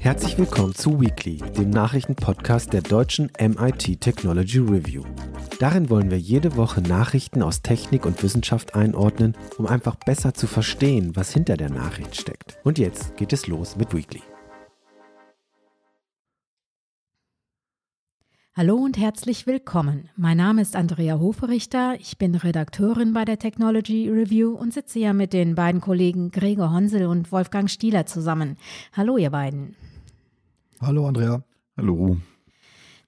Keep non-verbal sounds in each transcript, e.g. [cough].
Herzlich willkommen zu Weekly, dem Nachrichtenpodcast der deutschen MIT Technology Review. Darin wollen wir jede Woche Nachrichten aus Technik und Wissenschaft einordnen, um einfach besser zu verstehen, was hinter der Nachricht steckt. Und jetzt geht es los mit Weekly. Hallo und herzlich willkommen. Mein Name ist Andrea Hoferichter. Ich bin Redakteurin bei der Technology Review und sitze ja mit den beiden Kollegen Gregor Honsel und Wolfgang Stieler zusammen. Hallo, ihr beiden. Hallo, Andrea. Hallo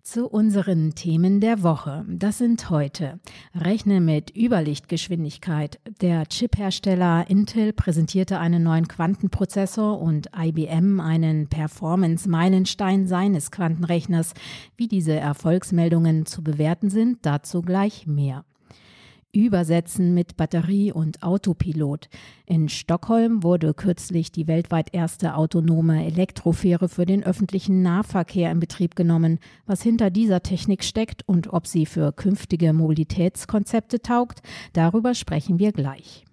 zu unseren Themen der Woche. Das sind heute Rechne mit Überlichtgeschwindigkeit. Der Chiphersteller Intel präsentierte einen neuen Quantenprozessor und IBM einen Performance-Meilenstein seines Quantenrechners. Wie diese Erfolgsmeldungen zu bewerten sind, dazu gleich mehr. Übersetzen mit Batterie und Autopilot. In Stockholm wurde kürzlich die weltweit erste autonome Elektrofähre für den öffentlichen Nahverkehr in Betrieb genommen. Was hinter dieser Technik steckt und ob sie für künftige Mobilitätskonzepte taugt, darüber sprechen wir gleich.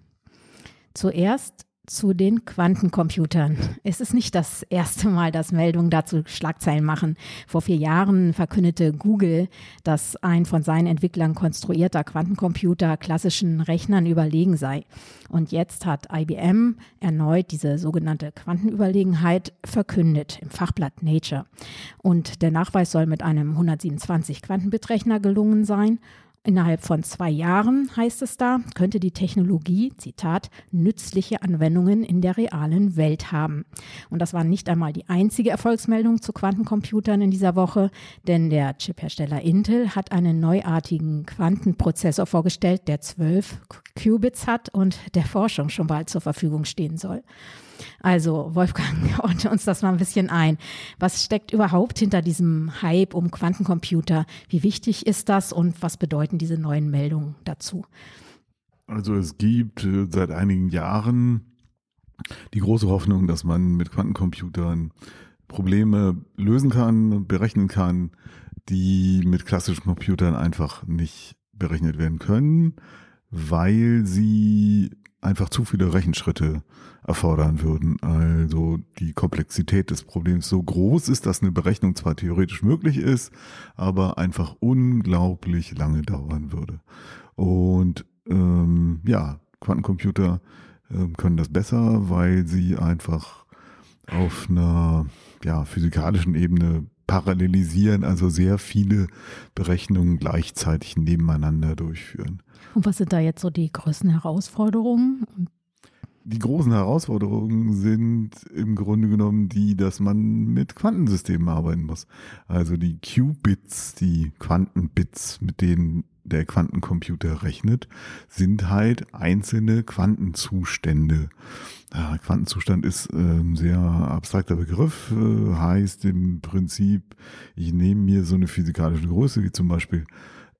Zuerst zu den Quantencomputern. Es ist nicht das erste Mal, dass Meldungen dazu Schlagzeilen machen. Vor vier Jahren verkündete Google, dass ein von seinen Entwicklern konstruierter Quantencomputer klassischen Rechnern überlegen sei. Und jetzt hat IBM erneut diese sogenannte Quantenüberlegenheit verkündet im Fachblatt Nature. Und der Nachweis soll mit einem 127 Quantenbitrechner gelungen sein Innerhalb von zwei Jahren, heißt es da, könnte die Technologie, Zitat, nützliche Anwendungen in der realen Welt haben. Und das war nicht einmal die einzige Erfolgsmeldung zu Quantencomputern in dieser Woche, denn der Chiphersteller Intel hat einen neuartigen Quantenprozessor vorgestellt, der zwölf Qubits hat und der Forschung schon bald zur Verfügung stehen soll. Also Wolfgang, [laughs] ordne uns das mal ein bisschen ein. Was steckt überhaupt hinter diesem Hype um Quantencomputer? Wie wichtig ist das und was bedeuten diese neuen Meldungen dazu? Also es gibt äh, seit einigen Jahren die große Hoffnung, dass man mit Quantencomputern Probleme lösen kann, berechnen kann, die mit klassischen Computern einfach nicht berechnet werden können, weil sie einfach zu viele Rechenschritte erfordern würden. Also die Komplexität des Problems so groß ist, dass eine Berechnung zwar theoretisch möglich ist, aber einfach unglaublich lange dauern würde. Und ähm, ja, Quantencomputer äh, können das besser, weil sie einfach auf einer ja, physikalischen Ebene parallelisieren, also sehr viele Berechnungen gleichzeitig nebeneinander durchführen. Und was sind da jetzt so die größten Herausforderungen? Die großen Herausforderungen sind im Grunde genommen die, dass man mit Quantensystemen arbeiten muss. Also die Qubits, die Quantenbits, mit denen der Quantencomputer rechnet, sind halt einzelne Quantenzustände. Ja, Quantenzustand ist ein sehr abstrakter Begriff, äh, heißt im Prinzip, ich nehme mir so eine physikalische Größe, wie zum Beispiel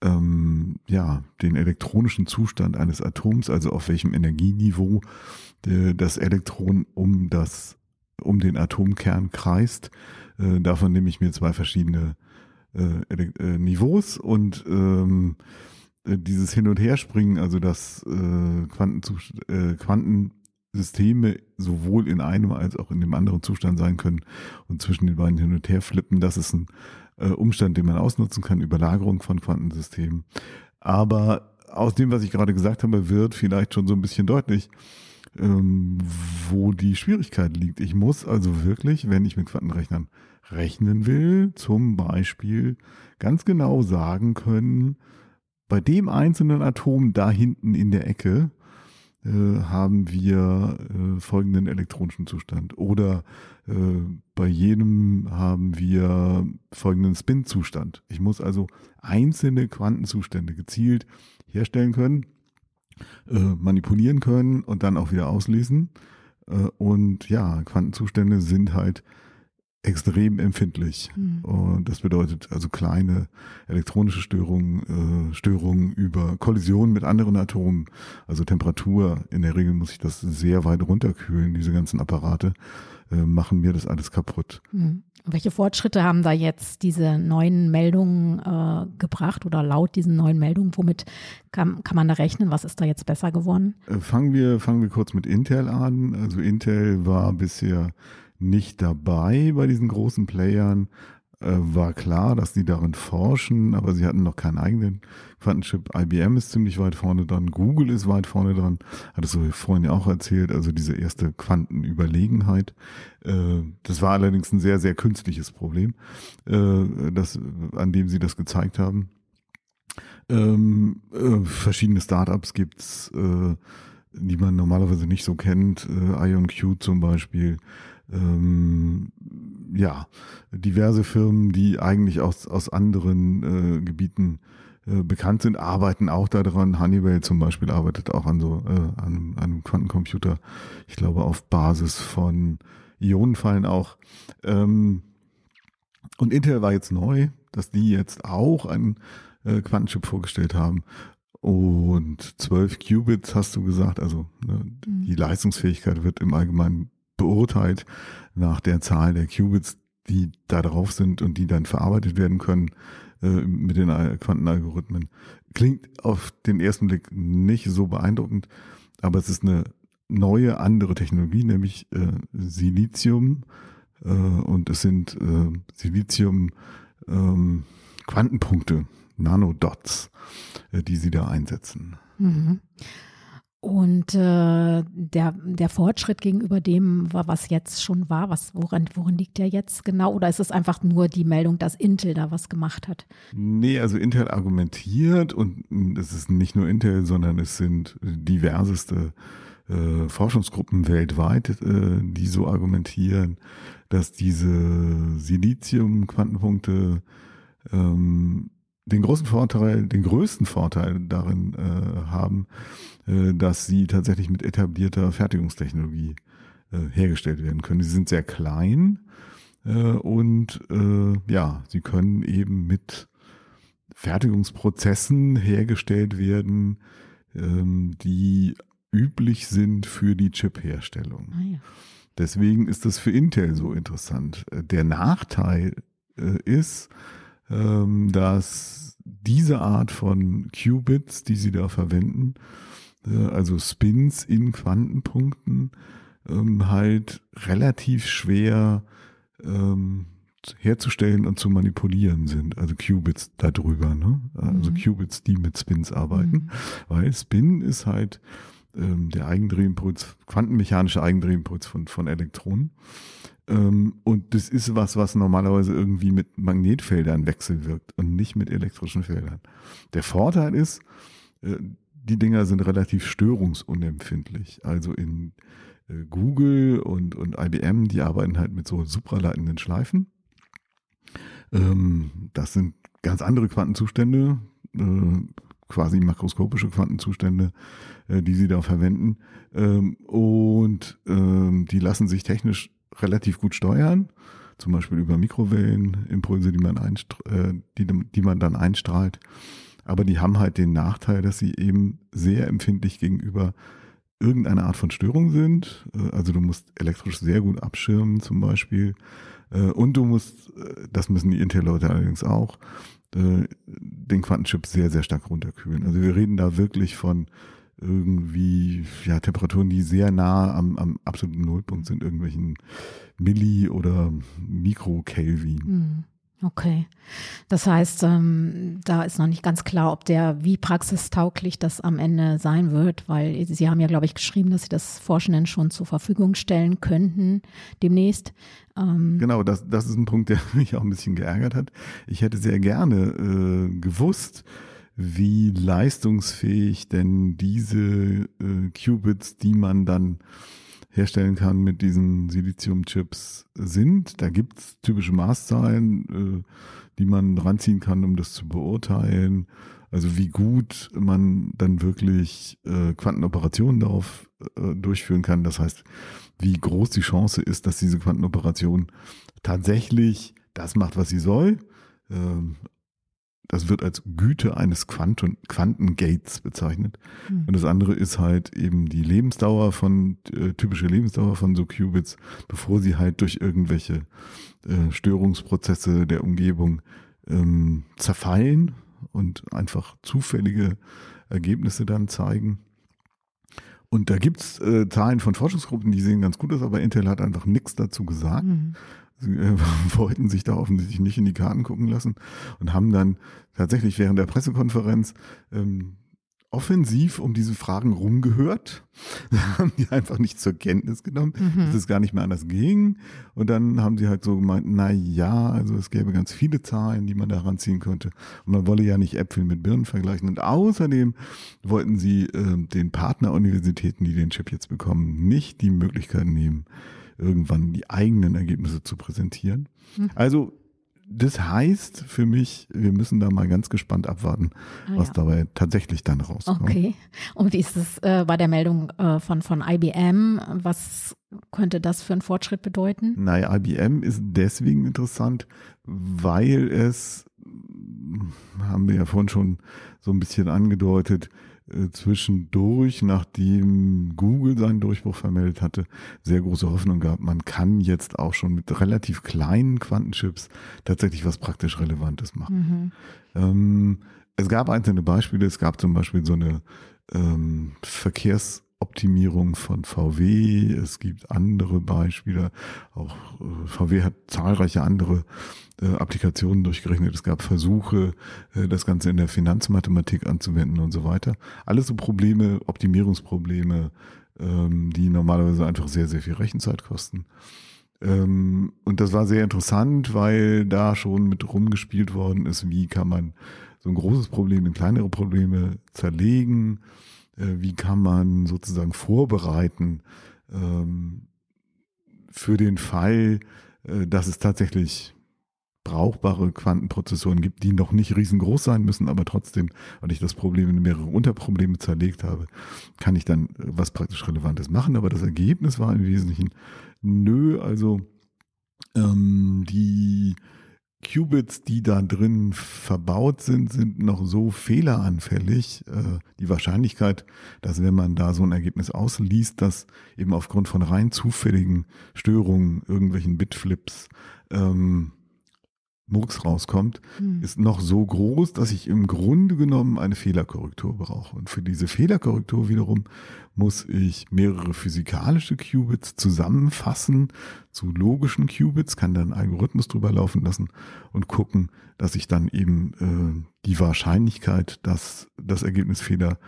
ähm, ja, den elektronischen Zustand eines Atoms, also auf welchem Energieniveau äh, das Elektron um das, um den Atomkern kreist. Äh, davon nehme ich mir zwei verschiedene äh, äh Niveaus und ähm, äh, dieses Hin- und Herspringen, also das äh, äh, Quantensysteme sowohl in einem als auch in dem anderen Zustand sein können und zwischen den beiden hin und her flippen, das ist ein äh, Umstand, den man ausnutzen kann, Überlagerung von Quantensystemen. Aber aus dem, was ich gerade gesagt habe, wird vielleicht schon so ein bisschen deutlich, ähm, wo die Schwierigkeit liegt. Ich muss also wirklich, wenn ich mit Quantenrechnern rechnen will, zum Beispiel ganz genau sagen können, bei dem einzelnen Atom da hinten in der Ecke äh, haben wir äh, folgenden elektronischen Zustand. Oder äh, bei jedem haben wir folgenden Spin-Zustand. Ich muss also einzelne Quantenzustände gezielt herstellen können, äh, manipulieren können und dann auch wieder auslesen. Äh, und ja, Quantenzustände sind halt extrem empfindlich. Mhm. Und das bedeutet also kleine elektronische Störungen, äh, Störungen über Kollisionen mit anderen Atomen, also Temperatur. In der Regel muss ich das sehr weit runterkühlen, diese ganzen Apparate. äh, machen mir das alles kaputt. Mhm. Welche Fortschritte haben da jetzt diese neuen Meldungen äh, gebracht oder laut diesen neuen Meldungen? Womit kann, kann man da rechnen? Was ist da jetzt besser geworden? Äh, fangen, wir, fangen wir kurz mit Intel an. Also Intel war bisher nicht dabei bei diesen großen Playern, war klar, dass die darin forschen, aber sie hatten noch keinen eigenen Quantenchip. IBM ist ziemlich weit vorne dran, Google ist weit vorne dran, hattest du vorhin ja auch erzählt, also diese erste Quantenüberlegenheit. Äh, das war allerdings ein sehr, sehr künstliches Problem, äh, das, an dem sie das gezeigt haben. Ähm, äh, verschiedene Startups äh, die man normalerweise nicht so kennt, äh, IonQ zum Beispiel, ähm, ja, diverse Firmen, die eigentlich aus, aus anderen äh, Gebieten äh, bekannt sind, arbeiten auch daran. Honeywell zum Beispiel arbeitet auch an so äh, an, einem, an einem Quantencomputer, ich glaube auf Basis von Ionenfallen auch. Ähm, und Intel war jetzt neu, dass die jetzt auch einen äh, Quantenchip vorgestellt haben. Und 12 Qubits hast du gesagt, also ne, mhm. die Leistungsfähigkeit wird im Allgemeinen beurteilt nach der Zahl der Qubits, die da drauf sind und die dann verarbeitet werden können äh, mit den Quantenalgorithmen. Klingt auf den ersten Blick nicht so beeindruckend, aber es ist eine neue, andere Technologie, nämlich äh, Silizium. Äh, und es sind Silizium ähm, Quantenpunkte, Nanodots, die sie da einsetzen. Mhm. Und äh, der, der Fortschritt gegenüber dem, was jetzt schon war, was, woran, worin liegt der jetzt genau? Oder ist es einfach nur die Meldung, dass Intel da was gemacht hat? Nee, also Intel argumentiert und es ist nicht nur Intel, sondern es sind diverseste äh, Forschungsgruppen weltweit, äh, die so argumentieren, dass diese Silizium-Quantenpunkte ähm, den großen Vorteil, den größten Vorteil darin äh, haben, äh, dass sie tatsächlich mit etablierter Fertigungstechnologie äh, hergestellt werden können. Sie sind sehr klein äh, und äh, ja, sie können eben mit Fertigungsprozessen hergestellt werden, ähm, die üblich sind für die Chip-Herstellung. Ah, ja. Deswegen ist das für Intel so interessant. Äh, der Nachteil ist, dass diese Art von Qubits, die sie da verwenden, äh, also Spins in Quantenpunkten, ähm, halt relativ schwer ähm, herzustellen und zu manipulieren sind. Also Qubits darüber, ne? Also mhm. Qubits, die mit Spins arbeiten. Mhm. Weil Spin ist halt ähm, der Eigendrehimpuls, quantenmechanische Eigendrehimpuls von, von Elektronen. Ähm, und das ist was, was normalerweise irgendwie mit Magnetfeldern wechselwirkt und nicht mit elektrischen Feldern. Der Vorteil ist, äh, die Dinger sind relativ störungsunempfindlich. Also in äh, Google und, und IBM, die arbeiten halt mit so supraleitenden Schleifen. Ähm, das sind ganz andere Quantenzustände, äh, quasi makroskopische Quantenzustände, die sie da verwenden. Ähm, und die lassen sich technisch relativ gut steuern, zum Beispiel über Mikrowellenimpulse, die man, äh, die, die man dann einstrahlt. Aber die haben halt den Nachteil, dass sie eben sehr empfindlich gegenüber irgendeiner Art von Störung sind. Äh, also du musst elektrisch sehr gut abschirmen zum Beispiel. Äh, und du musst, das müssen die Intel-Leute allerdings auch, den Quantenchip sehr, sehr stark runterkühlen. Also wir reden da wirklich von irgendwie ja, Temperaturen, die sehr nah am, am absoluten Nullpunkt sind, irgendwelchen Milli- oder Mikrokelvin. Hm, okay. Das heißt, ähm, da ist noch nicht ganz klar, ob der, wie praxistauglich das am Ende sein wird, weil Sie haben ja, glaube ich, geschrieben, dass Sie das Forschenden schon zur Verfügung stellen könnten demnächst. Ähm genau, das, das ist ein Punkt, der [laughs] mich auch ein bisschen geärgert hat. Ich hätte sehr gerne äh, gewusst, wie leistungsfähig denn diese äh, Qubits, die man dann herstellen kann mit diesen Silizium-Chips sind. Da gibt's typische Maßzahlen, äh, die man ranziehen kann, um das zu beurteilen. Also wie gut man dann wirklich äh, Quantenoperationen darauf äh, durchführen kann. Das heißt, wie groß die Chance ist, dass diese Quantenoperation tatsächlich das macht, was sie soll. Das wird als Güte eines Quanten, Quantengates bezeichnet. Mhm. Und das andere ist halt eben die Lebensdauer von, äh, typische Lebensdauer von so Qubits, bevor sie halt durch irgendwelche äh, Störungsprozesse der Umgebung ähm, zerfallen und einfach zufällige Ergebnisse dann zeigen. Und da gibt's äh, Zahlen von Forschungsgruppen, die sehen ganz gut aus, aber Intel hat einfach nichts dazu gesagt. Mhm. Sie [laughs] wollten sich da offensichtlich nicht in die Karten gucken lassen und haben dann tatsächlich während der Pressekonferenz ähm, offensiv um diese Fragen rumgehört. [laughs] haben die einfach nicht zur Kenntnis genommen, mhm. dass es gar nicht mehr anders ging. Und dann haben sie halt so gemeint, na ja, also es gäbe ganz viele Zahlen, die man da ranziehen könnte. Und man wolle ja nicht Äpfel mit Birnen vergleichen. Und außerdem wollten sie äh, den Partneruniversitäten, die den Chip jetzt bekommen, nicht die Möglichkeit nehmen, irgendwann die eigenen Ergebnisse zu präsentieren. Mhm. Also das heißt für mich, wir müssen da mal ganz gespannt abwarten, ah, was ja. dabei tatsächlich dann rauskommt. Okay. Und wie ist es äh, bei der Meldung äh, von, von IBM? Was könnte das für einen Fortschritt bedeuten? Naja, IBM ist deswegen interessant, weil es, haben wir ja vorhin schon so ein bisschen angedeutet, äh, zwischendurch, nachdem Google seinen Durchbruch vermeldet hatte, sehr große Hoffnung gehabt. Man kann jetzt auch schon mit relativ kleinen Quantenchips tatsächlich was praktisch Relevantes machen. Mhm. Ähm, es gab einzelne Beispiele. Es gab zum Beispiel so eine ähm, Verkehrs- Optimierung von VW. Es gibt andere Beispiele. Auch äh, VW hat zahlreiche andere äh, Applikationen durchgerechnet. Es gab Versuche, äh, das Ganze in der Finanzmathematik anzuwenden und so weiter. Alles so Probleme, Optimierungsprobleme, ähm, die normalerweise einfach sehr, sehr viel Rechenzeit kosten. Ähm, und das war sehr interessant, weil da schon mit rumgespielt worden ist, wie kann man so ein großes Problem in kleinere Probleme zerlegen wie kann man sozusagen vorbereiten ähm, für den Fall, äh, dass es tatsächlich brauchbare Quantenprozessoren gibt, die noch nicht riesengroß sein müssen, aber trotzdem, weil ich das Problem in mehrere Unterprobleme zerlegt habe, kann ich dann äh, was praktisch Relevantes machen. Aber das Ergebnis war im Wesentlichen, nö, also ähm, die Qubits, die da drin verbaut sind, sind noch so fehleranfällig. Äh, die Wahrscheinlichkeit, dass wenn man da so ein Ergebnis ausliest, dass eben aufgrund von rein zufälligen Störungen, irgendwelchen Bitflips, ähm, Murks rauskommt, hm. ist noch so groß, dass ich im Grunde genommen eine Fehlerkorrektur brauche. Und für diese Fehlerkorrektur wiederum muss ich mehrere physikalische Qubits zusammenfassen zu logischen Qubits, kann dann einen Algorithmus drüber laufen lassen und gucken, dass ich dann eben äh, die Wahrscheinlichkeit, dass das Ergebnis Fehler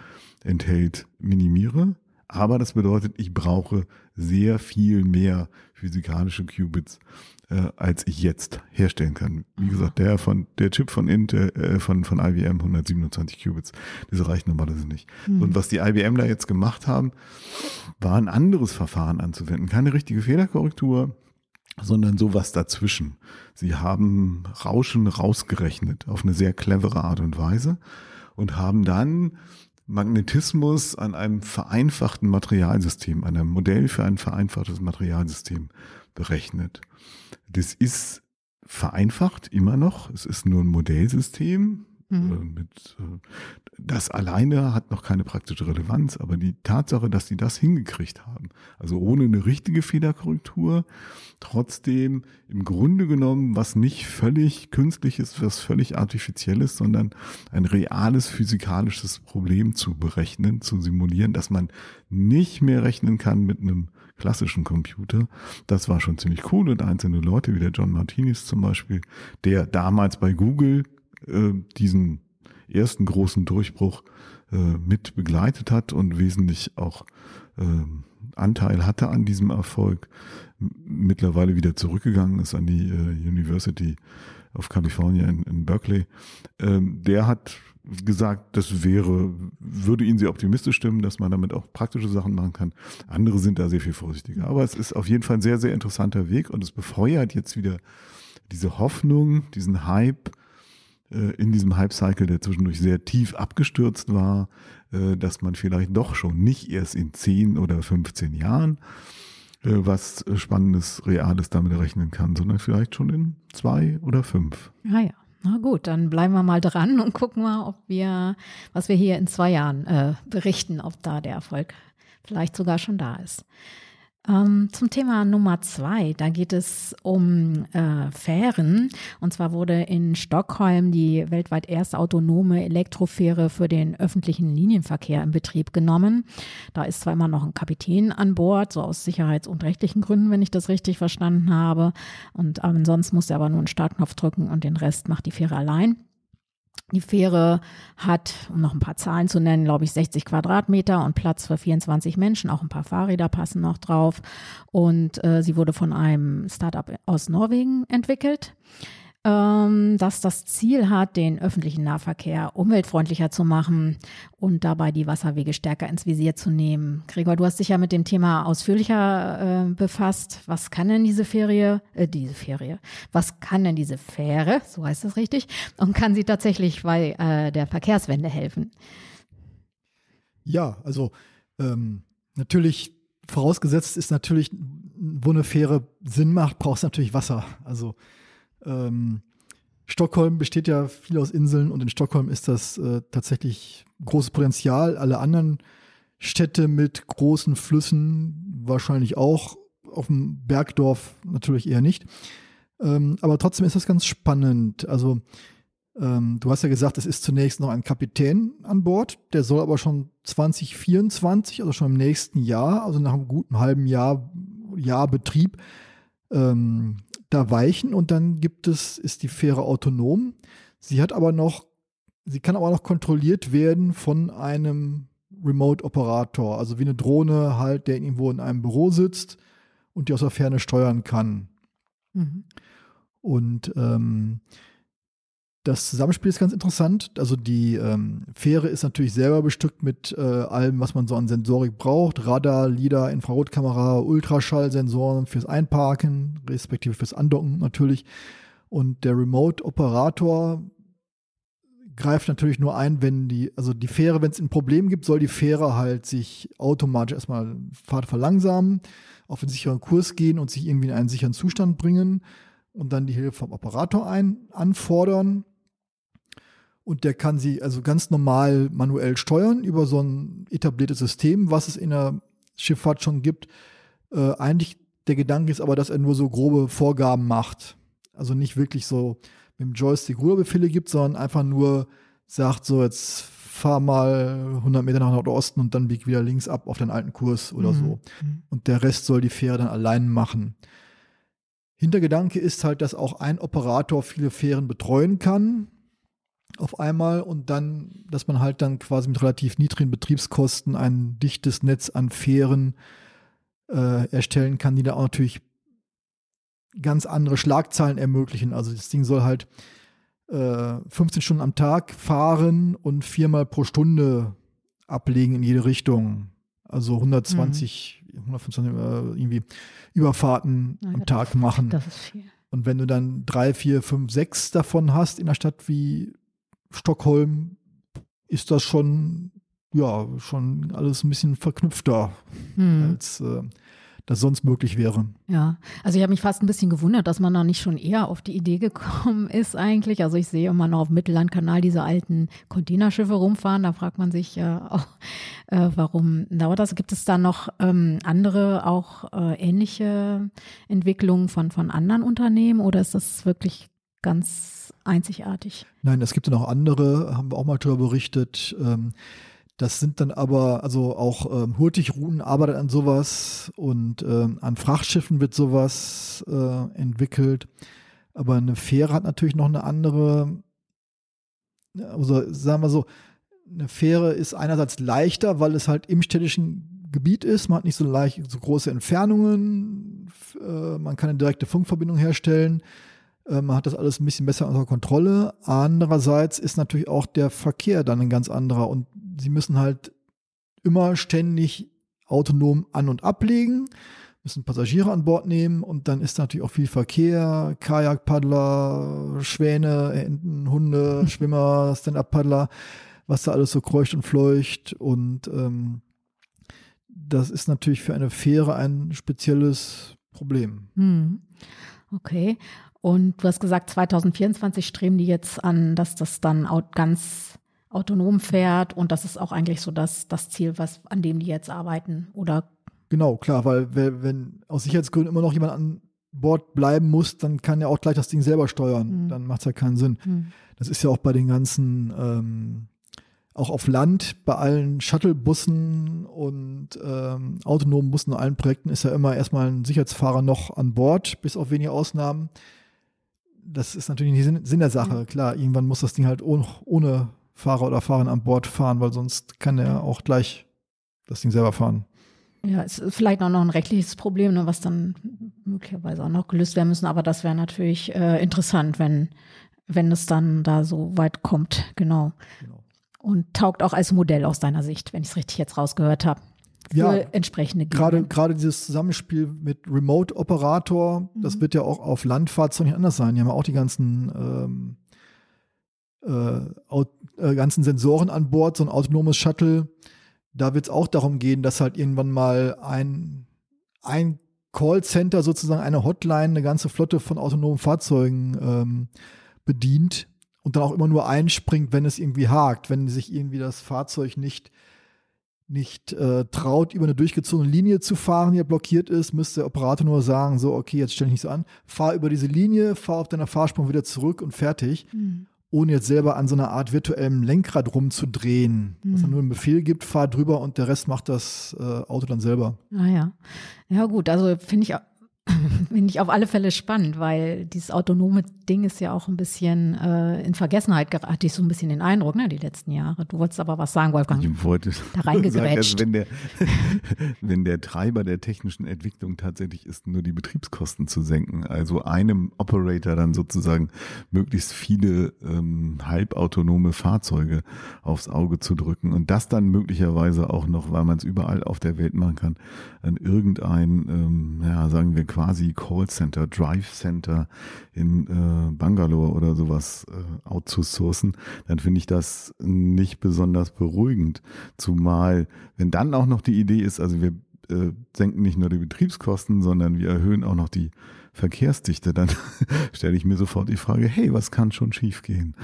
enthält, minimiere. Aber das bedeutet, ich brauche sehr viel mehr physikalische Qubits, äh, als ich jetzt herstellen kann. Wie gesagt, der von der Chip von Intel, äh, von von IBM 127 Qubits, diese reicht normalerweise nicht. Mhm. Und was die IBM da jetzt gemacht haben, war ein anderes Verfahren anzuwenden, keine richtige Fehlerkorrektur, sondern sowas dazwischen. Sie haben Rauschen rausgerechnet auf eine sehr clevere Art und Weise und haben dann Magnetismus an einem vereinfachten Materialsystem, einem Modell für ein vereinfachtes Materialsystem berechnet. Das ist vereinfacht immer noch. Es ist nur ein Modellsystem. Mhm. Äh, mit, äh, das alleine hat noch keine praktische Relevanz, aber die Tatsache, dass sie das hingekriegt haben, also ohne eine richtige Fehlerkorrektur, trotzdem im Grunde genommen was nicht völlig künstlich ist, was völlig artifiziell ist, sondern ein reales physikalisches Problem zu berechnen, zu simulieren, dass man nicht mehr rechnen kann mit einem klassischen Computer. Das war schon ziemlich cool und einzelne Leute wie der John Martinis zum Beispiel, der damals bei Google äh, diesen ersten großen Durchbruch äh, mit begleitet hat und wesentlich auch äh, Anteil hatte an diesem Erfolg, mittlerweile wieder zurückgegangen ist an die äh, University of California in, in Berkeley. Ähm, der hat gesagt, das wäre, würde ihn sehr optimistisch stimmen, dass man damit auch praktische Sachen machen kann. Andere sind da sehr viel vorsichtiger. Aber es ist auf jeden Fall ein sehr, sehr interessanter Weg und es befeuert jetzt wieder diese Hoffnung, diesen Hype in diesem Hype-Cycle, der zwischendurch sehr tief abgestürzt war, äh, dass man vielleicht doch schon nicht erst in 10 oder 15 Jahren äh, was Spannendes, Reales damit rechnen kann, sondern vielleicht schon in zwei oder fünf. Ah ja. Na gut, dann bleiben wir mal dran und gucken mal, ob wir, was wir hier in zwei Jahren äh, berichten, ob da der Erfolg vielleicht sogar schon da ist. Ähm, zum Thema Nummer zwei, da geht es um äh, Fähren. Und zwar wurde in Stockholm die weltweit erste autonome Elektrofähre für den öffentlichen Linienverkehr in Betrieb genommen. Da ist zwar immer noch ein Kapitän an Bord, so aus sicherheits- und rechtlichen Gründen, wenn ich das richtig verstanden habe. Und ansonsten muss er aber nur einen Startknopf drücken und den Rest macht die Fähre allein. Die Fähre hat, um noch ein paar Zahlen zu nennen, glaube ich, 60 Quadratmeter und Platz für 24 Menschen. Auch ein paar Fahrräder passen noch drauf. Und äh, sie wurde von einem Startup aus Norwegen entwickelt ähm, dass das Ziel hat, den öffentlichen Nahverkehr umweltfreundlicher zu machen und dabei die Wasserwege stärker ins Visier zu nehmen. Gregor, du hast dich ja mit dem Thema ausführlicher äh, befasst. Was kann denn diese Ferie, äh, diese Ferie, was kann denn diese Fähre, so heißt das richtig, und kann sie tatsächlich bei äh, der Verkehrswende helfen? Ja, also ähm, natürlich vorausgesetzt ist natürlich, wo eine Fähre Sinn macht, braucht es natürlich Wasser. Also ähm, Stockholm besteht ja viel aus Inseln und in Stockholm ist das äh, tatsächlich großes Potenzial. Alle anderen Städte mit großen Flüssen wahrscheinlich auch. Auf dem Bergdorf natürlich eher nicht. Ähm, aber trotzdem ist das ganz spannend. Also ähm, du hast ja gesagt, es ist zunächst noch ein Kapitän an Bord. Der soll aber schon 2024, also schon im nächsten Jahr, also nach einem guten halben Jahr, Jahr Betrieb, ähm, da weichen und dann gibt es, ist die Fähre autonom. Sie hat aber noch, sie kann aber noch kontrolliert werden von einem Remote-Operator, also wie eine Drohne halt, der irgendwo in einem Büro sitzt und die aus der Ferne steuern kann. Mhm. Und ähm, das Zusammenspiel ist ganz interessant. Also die ähm, Fähre ist natürlich selber bestückt mit äh, allem, was man so an Sensorik braucht. Radar, LIDAR, Infrarotkamera, Ultraschallsensoren fürs Einparken, respektive fürs Andocken natürlich. Und der Remote-Operator greift natürlich nur ein, wenn die, also die Fähre, wenn es ein Problem gibt, soll die Fähre halt sich automatisch erstmal Fahrt verlangsamen, auf einen sicheren Kurs gehen und sich irgendwie in einen sicheren Zustand bringen und dann die Hilfe vom Operator ein, anfordern und der kann sie also ganz normal manuell steuern über so ein etabliertes System, was es in der Schifffahrt schon gibt. Äh, eigentlich der Gedanke ist aber, dass er nur so grobe Vorgaben macht. Also nicht wirklich so mit dem Joystick Ruderbefehle gibt, sondern einfach nur sagt so, jetzt fahr mal 100 Meter nach Nordosten und dann bieg wieder links ab auf den alten Kurs oder mhm. so. Mhm. Und der Rest soll die Fähre dann allein machen. Hintergedanke ist halt, dass auch ein Operator viele Fähren betreuen kann auf einmal und dann, dass man halt dann quasi mit relativ niedrigen Betriebskosten ein dichtes Netz an Fähren äh, erstellen kann, die da auch natürlich ganz andere Schlagzahlen ermöglichen. Also das Ding soll halt äh, 15 Stunden am Tag fahren und viermal pro Stunde ablegen in jede Richtung. Also 120, mhm. 125 äh, irgendwie Überfahrten ja, am Tag machen. Das ist viel. Und wenn du dann drei, vier, fünf, sechs davon hast in einer Stadt wie Stockholm ist das schon, ja, schon alles ein bisschen verknüpfter, hm. als äh, das sonst möglich wäre. Ja, also ich habe mich fast ein bisschen gewundert, dass man da nicht schon eher auf die Idee gekommen [laughs] ist eigentlich. Also ich sehe immer noch auf dem Mittellandkanal diese alten Containerschiffe rumfahren. Da fragt man sich äh, [laughs] auch, äh, warum dauert das? Gibt es da noch ähm, andere, auch äh, ähnliche Entwicklungen von, von anderen Unternehmen oder ist das wirklich ganz einzigartig. Nein, es gibt ja noch andere, haben wir auch mal darüber berichtet. Ähm, das sind dann aber, also auch ähm, Hurtigruten arbeitet an sowas und ähm, an Frachtschiffen wird sowas äh, entwickelt. Aber eine Fähre hat natürlich noch eine andere, also sagen wir so, eine Fähre ist einerseits leichter, weil es halt im städtischen Gebiet ist. Man hat nicht so leicht so große Entfernungen. Äh, man kann eine direkte Funkverbindung herstellen. Äh, man hat das alles ein bisschen besser unter Kontrolle. Andererseits ist natürlich auch der Verkehr dann ein ganz anderer und sie müssen halt immer ständig autonom an- und ablegen, müssen Passagiere an Bord nehmen und dann ist natürlich auch viel Verkehr, Kajakpaddler, Schwäne, Enten, Hunde, [laughs] Schwimmer, Stand-Up-Paddler, was da alles so kreucht und fleucht und ähm, das ist natürlich für eine Fähre ein spezielles Problem. Hm. Okay. Und du hast gesagt, 2024 streben die jetzt an, dass das dann ganz autonom fährt und das ist auch eigentlich so das, das Ziel, was, an dem die jetzt arbeiten oder Genau, klar, weil wenn aus Sicherheitsgründen immer noch jemand an Bord bleiben muss, dann kann er auch gleich das Ding selber steuern. Mhm. Dann macht es ja keinen Sinn. Mhm. Das ist ja auch bei den ganzen, ähm, auch auf Land, bei allen Shuttlebussen und ähm, autonomen Bussen und allen Projekten ist ja immer erstmal ein Sicherheitsfahrer noch an Bord, bis auf wenige Ausnahmen. Das ist natürlich nicht Sinn, Sinn der Sache. Klar, irgendwann muss das Ding halt ohne, ohne Fahrer oder Fahrerin an Bord fahren, weil sonst kann er auch gleich das Ding selber fahren. Ja, es ist vielleicht auch noch ein rechtliches Problem, ne, was dann möglicherweise auch noch gelöst werden müssen. Aber das wäre natürlich äh, interessant, wenn, wenn es dann da so weit kommt. Genau. genau. Und taugt auch als Modell aus deiner Sicht, wenn ich es richtig jetzt rausgehört habe. Ja, entsprechende gerade gerade dieses Zusammenspiel mit Remote Operator, mhm. das wird ja auch auf Landfahrzeugen nicht anders sein. Die haben ja auch die ganzen ähm, äh, äh, ganzen Sensoren an Bord, so ein autonomes Shuttle da wird es auch darum gehen, dass halt irgendwann mal ein, ein Callcenter, sozusagen eine Hotline, eine ganze Flotte von autonomen Fahrzeugen ähm, bedient und dann auch immer nur einspringt, wenn es irgendwie hakt, wenn sich irgendwie das Fahrzeug nicht nicht äh, traut, über eine durchgezogene Linie zu fahren, die blockiert ist, müsste der Operator nur sagen, so, okay, jetzt stell dich nicht so an, fahr über diese Linie, fahr auf deiner Fahrspur wieder zurück und fertig. Mhm ohne jetzt selber an so einer Art virtuellem Lenkrad rumzudrehen. Mhm. Dass er nur einen Befehl gibt, fahr drüber und der Rest macht das äh, Auto dann selber. Ah ja. Ja gut, also finde ich [laughs] Finde ich auf alle Fälle spannend, weil dieses autonome Ding ist ja auch ein bisschen äh, in Vergessenheit geraten, hatte ich so ein bisschen den Eindruck, ne, die letzten Jahre. Du wolltest aber was sagen, Wolfgang. Ich wollte da reingegrätscht. Also wenn, der, [laughs] wenn der Treiber der technischen Entwicklung tatsächlich ist, nur die Betriebskosten zu senken, also einem Operator dann sozusagen möglichst viele ähm, halbautonome Fahrzeuge aufs Auge zu drücken und das dann möglicherweise auch noch, weil man es überall auf der Welt machen kann, an irgendein, ähm, ja, sagen wir quasi Callcenter, Drive Center in äh, Bangalore oder sowas äh, outzusourcen, dann finde ich das nicht besonders beruhigend. Zumal, wenn dann auch noch die Idee ist, also wir äh, senken nicht nur die Betriebskosten, sondern wir erhöhen auch noch die Verkehrsdichte, dann [laughs] stelle ich mir sofort die Frage, hey, was kann schon schiefgehen?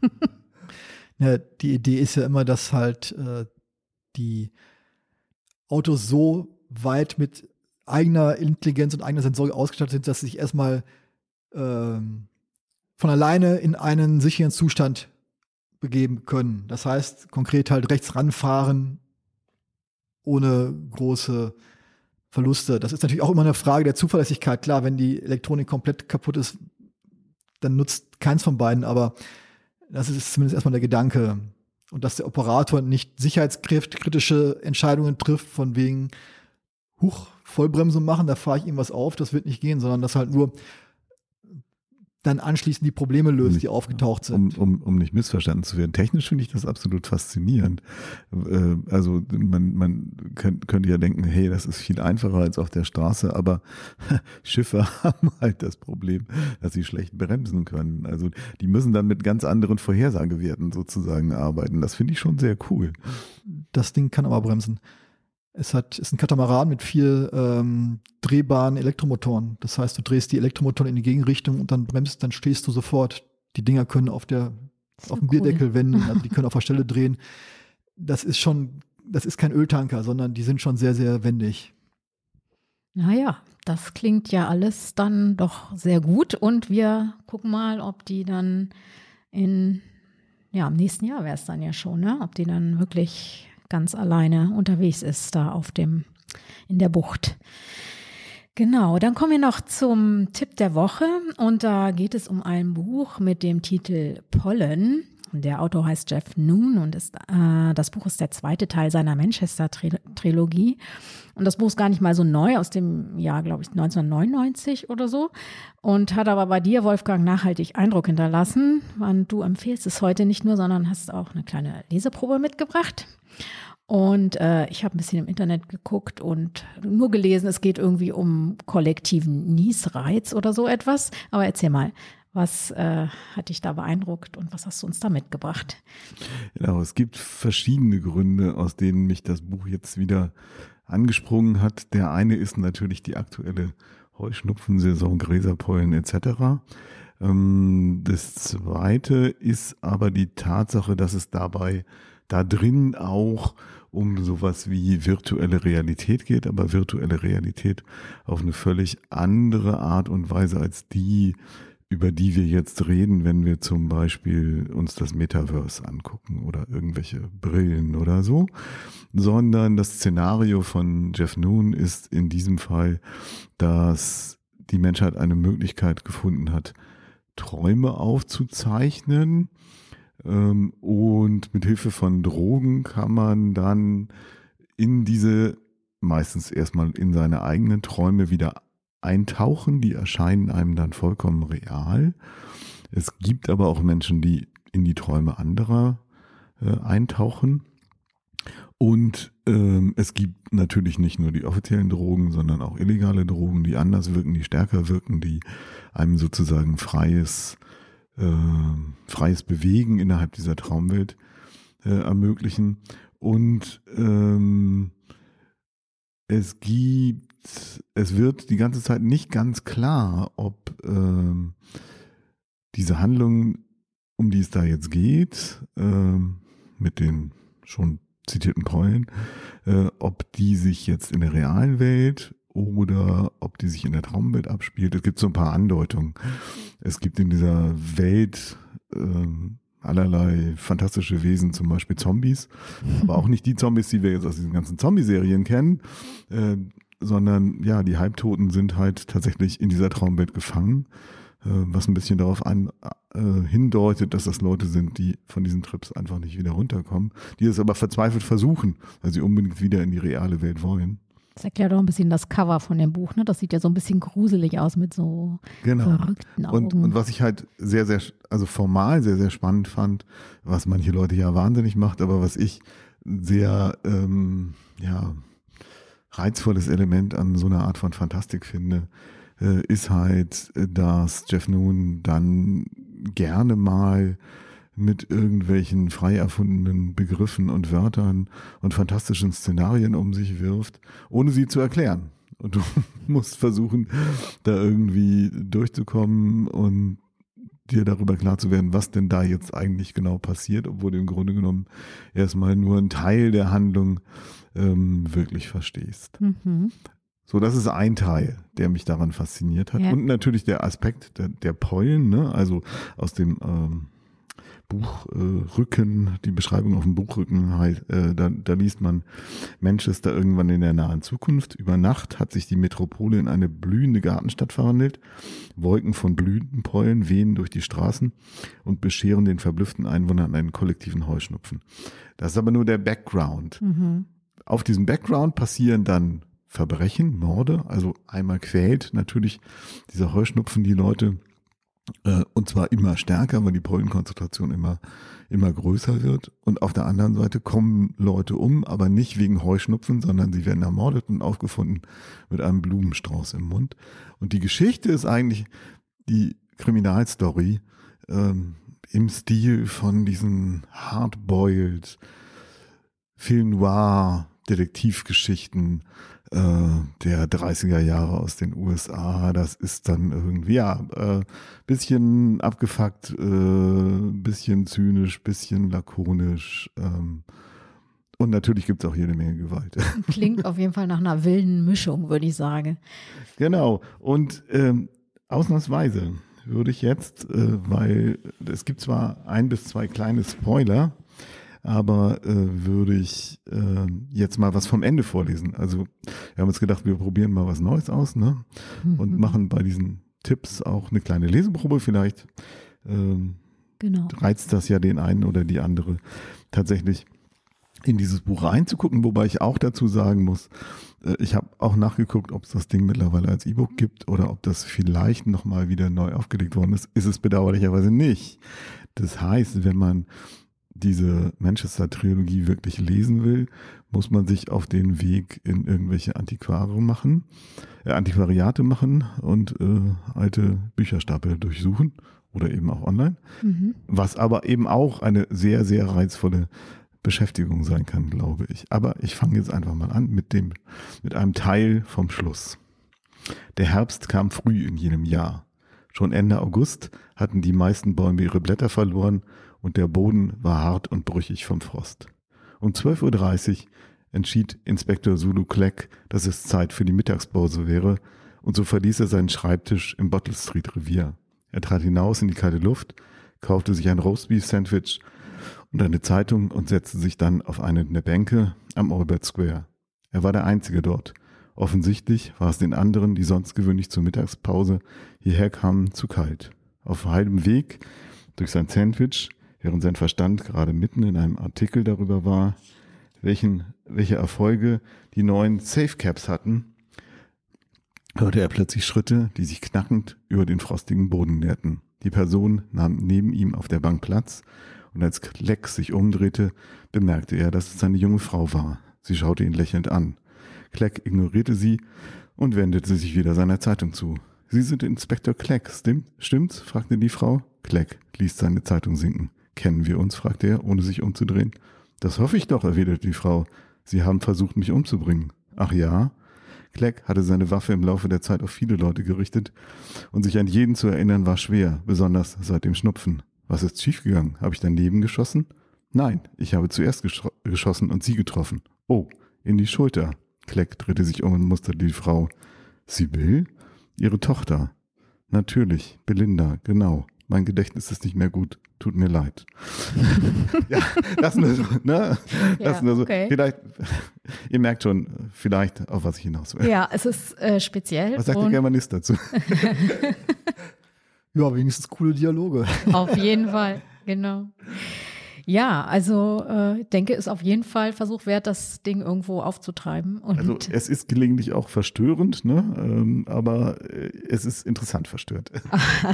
[laughs] ja, die Idee ist ja immer, dass halt äh, die Autos so weit mit eigener Intelligenz und eigener Sensorik ausgestattet sind, dass sie sich erstmal ähm, von alleine in einen sicheren Zustand begeben können. Das heißt, konkret halt rechts ranfahren ohne große Verluste. Das ist natürlich auch immer eine Frage der Zuverlässigkeit. Klar, wenn die Elektronik komplett kaputt ist, dann nutzt keins von beiden, aber das ist zumindest erstmal der Gedanke. Und dass der Operator nicht sicherheitskritische Entscheidungen trifft, von wegen, huch, Vollbremse machen, da fahre ich ihm was auf, das wird nicht gehen, sondern dass halt nur dann anschließend die Probleme löst, nicht, die aufgetaucht sind. Um, um, um nicht missverstanden zu werden. Technisch finde ich das absolut faszinierend. Äh, also man, man könnt, könnte ja denken, hey, das ist viel einfacher als auf der Straße, aber [laughs] Schiffe [laughs] haben halt das Problem, dass sie schlecht bremsen können. Also die müssen dann mit ganz anderen Vorhersagewerten sozusagen arbeiten. Das finde ich schon sehr cool. Das Ding kann aber bremsen. Es hat, ist ein Katamaran mit vier ähm, drehbaren Elektromotoren. Das heißt, du drehst die Elektromotoren in die Gegenrichtung und dann bremst, dann stehst du sofort. Die Dinger können auf der, auf dem cool. Bierdeckel wenden, also die [laughs] können auf der Stelle drehen. Das ist schon, das ist kein Öltanker, sondern die sind schon sehr, sehr wendig. Naja, das klingt ja alles dann doch sehr gut und wir gucken mal, ob die dann in, ja, im nächsten Jahr wäre es dann ja schon, ne? Ob die dann wirklich ganz alleine unterwegs ist, da auf dem, in der Bucht. Genau, dann kommen wir noch zum Tipp der Woche und da geht es um ein Buch mit dem Titel Pollen. Der Autor heißt Jeff Noon und ist, äh, das Buch ist der zweite Teil seiner Manchester-Trilogie. Und das Buch ist gar nicht mal so neu, aus dem Jahr, glaube ich, 1999 oder so. Und hat aber bei dir, Wolfgang, nachhaltig Eindruck hinterlassen. Und du empfehlst es heute nicht nur, sondern hast auch eine kleine Leseprobe mitgebracht. Und äh, ich habe ein bisschen im Internet geguckt und nur gelesen, es geht irgendwie um kollektiven Niesreiz oder so etwas. Aber erzähl mal, was äh, hat dich da beeindruckt und was hast du uns da mitgebracht? Genau, es gibt verschiedene Gründe, aus denen mich das Buch jetzt wieder angesprungen hat. Der eine ist natürlich die aktuelle Heuschnupfensaison, Gräserpollen etc. Ähm, das zweite ist aber die Tatsache, dass es dabei da drin auch um sowas wie virtuelle Realität geht, aber virtuelle Realität auf eine völlig andere Art und Weise als die, über die wir jetzt reden, wenn wir zum Beispiel uns das Metaverse angucken oder irgendwelche Brillen oder so, sondern das Szenario von Jeff Noon ist in diesem Fall, dass die Menschheit eine Möglichkeit gefunden hat, Träume aufzuzeichnen und mit Hilfe von Drogen kann man dann in diese meistens erstmal in seine eigenen Träume wieder eintauchen. Die erscheinen einem dann vollkommen real. Es gibt aber auch Menschen, die in die Träume anderer äh, eintauchen. Und ähm, es gibt natürlich nicht nur die offiziellen Drogen, sondern auch illegale Drogen, die anders wirken, die stärker wirken, die einem sozusagen freies äh, freies Bewegen innerhalb dieser Traumwelt äh, ermöglichen. Und ähm, es gibt, es wird die ganze Zeit nicht ganz klar, ob ähm, diese Handlung, um die es da jetzt geht, ähm, mit den schon zitierten Keulen, äh, ob die sich jetzt in der realen Welt oder ob die sich in der Traumwelt abspielt. Es gibt so ein paar Andeutungen. Es gibt in dieser Welt ähm, allerlei fantastische Wesen, zum Beispiel Zombies, aber auch nicht die Zombies, die wir jetzt aus diesen ganzen Zombie-Serien kennen, äh, sondern ja, die Halbtoten sind halt tatsächlich in dieser Traumwelt gefangen, äh, was ein bisschen darauf an, äh, hindeutet, dass das Leute sind, die von diesen Trips einfach nicht wieder runterkommen, die es aber verzweifelt versuchen, weil sie unbedingt wieder in die reale Welt wollen. Das erklärt auch ein bisschen das Cover von dem Buch. Ne? Das sieht ja so ein bisschen gruselig aus mit so genau. verrückten Augen. Und, und was ich halt sehr, sehr, also formal sehr, sehr spannend fand, was manche Leute ja wahnsinnig macht, aber was ich sehr, ähm, ja, reizvolles Element an so einer Art von Fantastik finde, äh, ist halt, dass Jeff Noon dann gerne mal mit irgendwelchen frei erfundenen Begriffen und Wörtern und fantastischen Szenarien um sich wirft, ohne sie zu erklären. Und [laughs] du musst versuchen, da irgendwie durchzukommen und dir darüber klar zu werden, was denn da jetzt eigentlich genau passiert, obwohl du im Grunde genommen erstmal nur einen Teil der Handlung ähm, wirklich verstehst. Mhm. So, das ist ein Teil, der mich daran fasziniert hat. Ja. Und natürlich der Aspekt der, der Pollen, ne? also aus dem ähm, Buchrücken, äh, die Beschreibung auf dem Buchrücken, halt, äh, da, da liest man Manchester irgendwann in der nahen Zukunft. Über Nacht hat sich die Metropole in eine blühende Gartenstadt verwandelt. Wolken von Blütenpollen wehen durch die Straßen und bescheren den verblüfften Einwohnern einen kollektiven Heuschnupfen. Das ist aber nur der Background. Mhm. Auf diesem Background passieren dann Verbrechen, Morde, also einmal quält natürlich dieser Heuschnupfen die Leute und zwar immer stärker, weil die Pollenkonzentration immer, immer größer wird. Und auf der anderen Seite kommen Leute um, aber nicht wegen Heuschnupfen, sondern sie werden ermordet und aufgefunden mit einem Blumenstrauß im Mund. Und die Geschichte ist eigentlich die Kriminalstory ähm, im Stil von diesen Hardboiled Film Noir Detektivgeschichten äh, der 30er Jahre aus den USA. Das ist dann irgendwie, ja, äh, bisschen abgefuckt, äh, bisschen zynisch, bisschen lakonisch. Ähm, und natürlich gibt es auch jede Menge Gewalt. [laughs] Klingt auf jeden Fall nach einer wilden Mischung, würde ich sagen. Genau. Und ähm, ausnahmsweise würde ich jetzt, äh, weil es gibt zwar ein bis zwei kleine Spoiler, aber äh, würde ich äh, jetzt mal was vom Ende vorlesen. Also wir haben uns gedacht, wir probieren mal was Neues aus ne? und mhm. machen bei diesen Tipps auch eine kleine Leseprobe vielleicht. Ähm, genau. Reizt das ja den einen oder die andere tatsächlich in dieses Buch reinzugucken, wobei ich auch dazu sagen muss, äh, ich habe auch nachgeguckt, ob es das Ding mittlerweile als E-Book gibt oder ob das vielleicht nochmal wieder neu aufgelegt worden ist. Ist es bedauerlicherweise nicht. Das heißt, wenn man diese Manchester-Trilogie wirklich lesen will, muss man sich auf den Weg in irgendwelche Antiquare machen, äh, Antiquariate machen und äh, alte Bücherstapel durchsuchen oder eben auch online. Mhm. Was aber eben auch eine sehr, sehr reizvolle Beschäftigung sein kann, glaube ich. Aber ich fange jetzt einfach mal an mit dem, mit einem Teil vom Schluss. Der Herbst kam früh in jenem Jahr. Schon Ende August hatten die meisten Bäume ihre Blätter verloren und der Boden war hart und brüchig vom Frost. Um 12.30 Uhr entschied Inspektor Zulu Kleck, dass es Zeit für die Mittagspause wäre, und so verließ er seinen Schreibtisch im Bottle Street Revier. Er trat hinaus in die kalte Luft, kaufte sich ein Roastbeef-Sandwich und eine Zeitung und setzte sich dann auf eine der Bänke am Albert Square. Er war der Einzige dort. Offensichtlich war es den anderen, die sonst gewöhnlich zur Mittagspause hierher kamen, zu kalt. Auf halbem Weg durch sein Sandwich, während sein Verstand gerade mitten in einem Artikel darüber war, welchen, welche Erfolge die neuen Safe Caps hatten, hörte er plötzlich Schritte, die sich knackend über den frostigen Boden näherten. Die Person nahm neben ihm auf der Bank Platz und als Lex sich umdrehte, bemerkte er, dass es eine junge Frau war. Sie schaute ihn lächelnd an. Kleck ignorierte sie und wendete sich wieder seiner Zeitung zu. Sie sind Inspektor Kleck, stimmt, stimmt's? fragte die Frau. Kleck ließ seine Zeitung sinken. Kennen wir uns? fragte er, ohne sich umzudrehen. Das hoffe ich doch, erwiderte die Frau. Sie haben versucht, mich umzubringen. Ach ja? Kleck hatte seine Waffe im Laufe der Zeit auf viele Leute gerichtet und sich an jeden zu erinnern war schwer, besonders seit dem Schnupfen. Was ist schiefgegangen? Habe ich daneben geschossen? Nein, ich habe zuerst geschossen und sie getroffen. Oh, in die Schulter. Kleck drehte sich um und musterte die Frau. Will? Ihre Tochter. Natürlich, Belinda, genau. Mein Gedächtnis ist nicht mehr gut. Tut mir leid. [laughs] ja, das nur so, ne? Das ja, nur so. Okay. Vielleicht, ihr merkt schon, vielleicht, auf was ich hinaus will. Ja, es ist äh, speziell. Was sagt der Germanist dazu? [laughs] ja, wenigstens coole Dialoge. Auf jeden Fall, genau. Ja, also äh, denke, ist auf jeden Fall Versuch wert, das Ding irgendwo aufzutreiben. Und also es ist gelegentlich auch verstörend, ne? Ähm, aber äh, es ist interessant verstört.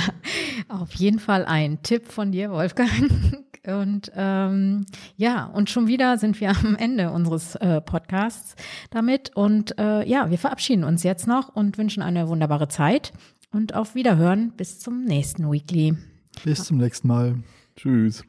[laughs] auf jeden Fall ein Tipp von dir, Wolfgang. [laughs] Und ähm, ja, und schon wieder sind wir am Ende unseres äh, Podcasts damit. Und äh, ja, wir verabschieden uns jetzt noch und wünschen eine wunderbare Zeit. Und auf Wiederhören bis zum nächsten Weekly. Bis zum nächsten Mal. Tschüss.